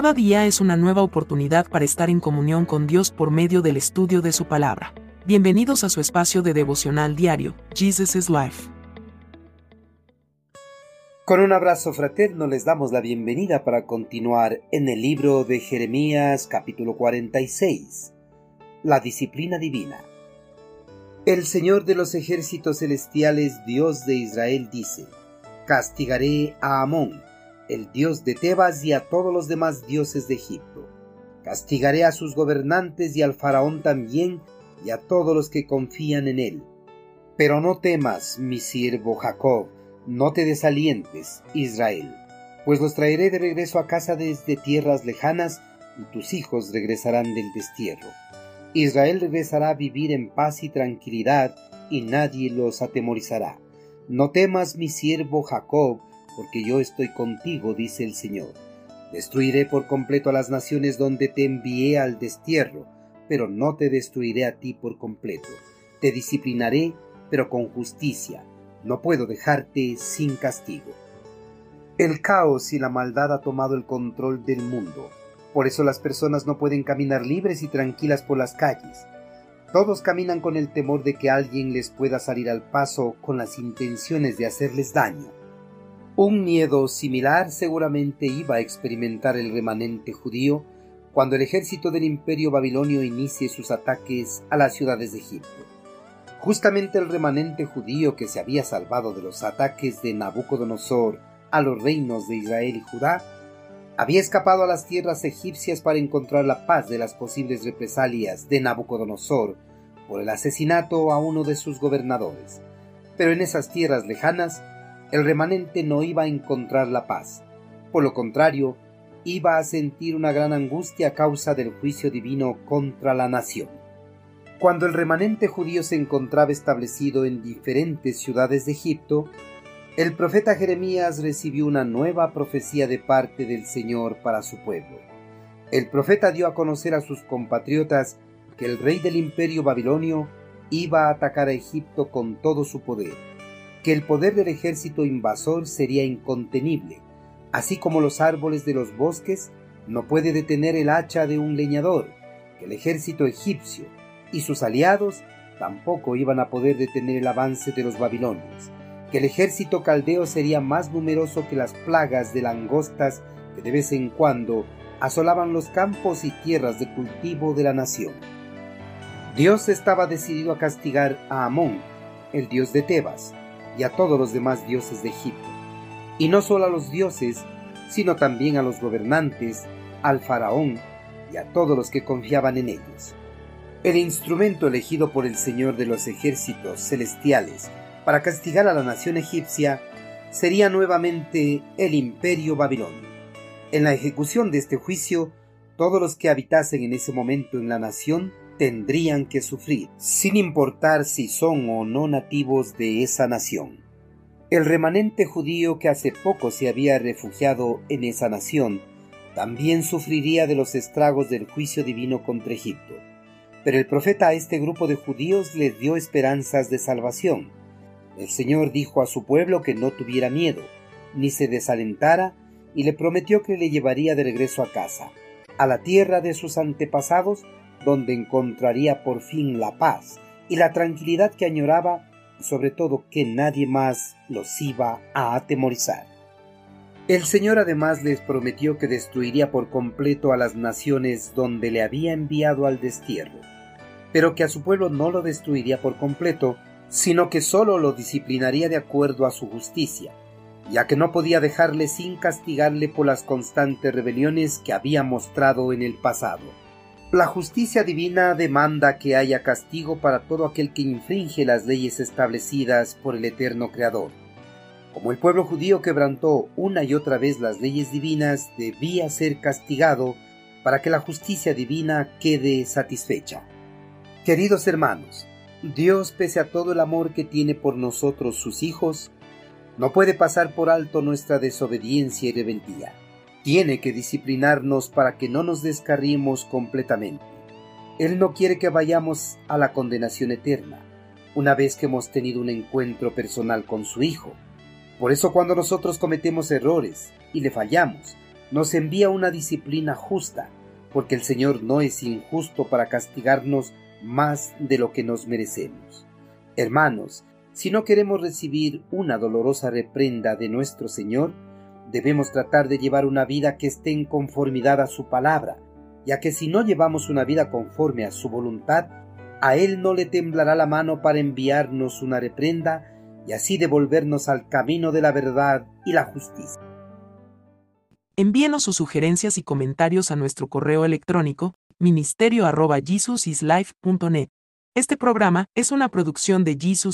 Cada día es una nueva oportunidad para estar en comunión con Dios por medio del estudio de su palabra. Bienvenidos a su espacio de devocional diario, Jesus is Life. Con un abrazo fraterno les damos la bienvenida para continuar en el libro de Jeremías capítulo 46, la disciplina divina. El Señor de los ejércitos celestiales, Dios de Israel, dice, Castigaré a Amón, el dios de Tebas y a todos los demás dioses de Egipto. Castigaré a sus gobernantes y al faraón también y a todos los que confían en él. Pero no temas, mi siervo Jacob, no te desalientes, Israel, pues los traeré de regreso a casa desde tierras lejanas y tus hijos regresarán del destierro. Israel regresará a vivir en paz y tranquilidad y nadie los atemorizará. No temas, mi siervo Jacob, porque yo estoy contigo, dice el Señor. Destruiré por completo a las naciones donde te envié al destierro, pero no te destruiré a ti por completo. Te disciplinaré, pero con justicia. No puedo dejarte sin castigo. El caos y la maldad ha tomado el control del mundo. Por eso las personas no pueden caminar libres y tranquilas por las calles. Todos caminan con el temor de que alguien les pueda salir al paso con las intenciones de hacerles daño. Un miedo similar seguramente iba a experimentar el remanente judío cuando el ejército del imperio babilonio inicie sus ataques a las ciudades de Egipto. Justamente el remanente judío que se había salvado de los ataques de Nabucodonosor a los reinos de Israel y Judá, había escapado a las tierras egipcias para encontrar la paz de las posibles represalias de Nabucodonosor por el asesinato a uno de sus gobernadores. Pero en esas tierras lejanas el remanente no iba a encontrar la paz. Por lo contrario, iba a sentir una gran angustia a causa del juicio divino contra la nación. Cuando el remanente judío se encontraba establecido en diferentes ciudades de Egipto, el profeta Jeremías recibió una nueva profecía de parte del Señor para su pueblo. El profeta dio a conocer a sus compatriotas que el rey del imperio babilonio iba a atacar a Egipto con todo su poder que el poder del ejército invasor sería incontenible, así como los árboles de los bosques no puede detener el hacha de un leñador, que el ejército egipcio y sus aliados tampoco iban a poder detener el avance de los babilonios, que el ejército caldeo sería más numeroso que las plagas de langostas que de vez en cuando asolaban los campos y tierras de cultivo de la nación. Dios estaba decidido a castigar a Amón, el dios de Tebas, y a todos los demás dioses de Egipto, y no solo a los dioses, sino también a los gobernantes, al faraón y a todos los que confiaban en ellos. El instrumento elegido por el Señor de los ejércitos celestiales para castigar a la nación egipcia sería nuevamente el imperio babilonio. En la ejecución de este juicio, todos los que habitasen en ese momento en la nación tendrían que sufrir, sin importar si son o no nativos de esa nación. El remanente judío que hace poco se había refugiado en esa nación también sufriría de los estragos del juicio divino contra Egipto. Pero el profeta a este grupo de judíos les dio esperanzas de salvación. El Señor dijo a su pueblo que no tuviera miedo, ni se desalentara, y le prometió que le llevaría de regreso a casa, a la tierra de sus antepasados, donde encontraría por fin la paz y la tranquilidad que añoraba sobre todo que nadie más los iba a atemorizar. El Señor además les prometió que destruiría por completo a las naciones donde le había enviado al destierro, pero que a su pueblo no lo destruiría por completo, sino que sólo lo disciplinaría de acuerdo a su justicia, ya que no podía dejarle sin castigarle por las constantes rebeliones que había mostrado en el pasado. La justicia divina demanda que haya castigo para todo aquel que infringe las leyes establecidas por el eterno Creador. Como el pueblo judío quebrantó una y otra vez las leyes divinas, debía ser castigado para que la justicia divina quede satisfecha. Queridos hermanos, Dios, pese a todo el amor que tiene por nosotros sus hijos, no puede pasar por alto nuestra desobediencia y rebeldía tiene que disciplinarnos para que no nos descarriemos completamente. Él no quiere que vayamos a la condenación eterna, una vez que hemos tenido un encuentro personal con su Hijo. Por eso cuando nosotros cometemos errores y le fallamos, nos envía una disciplina justa, porque el Señor no es injusto para castigarnos más de lo que nos merecemos. Hermanos, si no queremos recibir una dolorosa reprenda de nuestro Señor, debemos tratar de llevar una vida que esté en conformidad a su palabra, ya que si no llevamos una vida conforme a su voluntad, a Él no le temblará la mano para enviarnos una reprenda y así devolvernos al camino de la verdad y la justicia. Envíenos sus sugerencias y comentarios a nuestro correo electrónico ministerio.jesusislife.net. Este programa es una producción de Jesus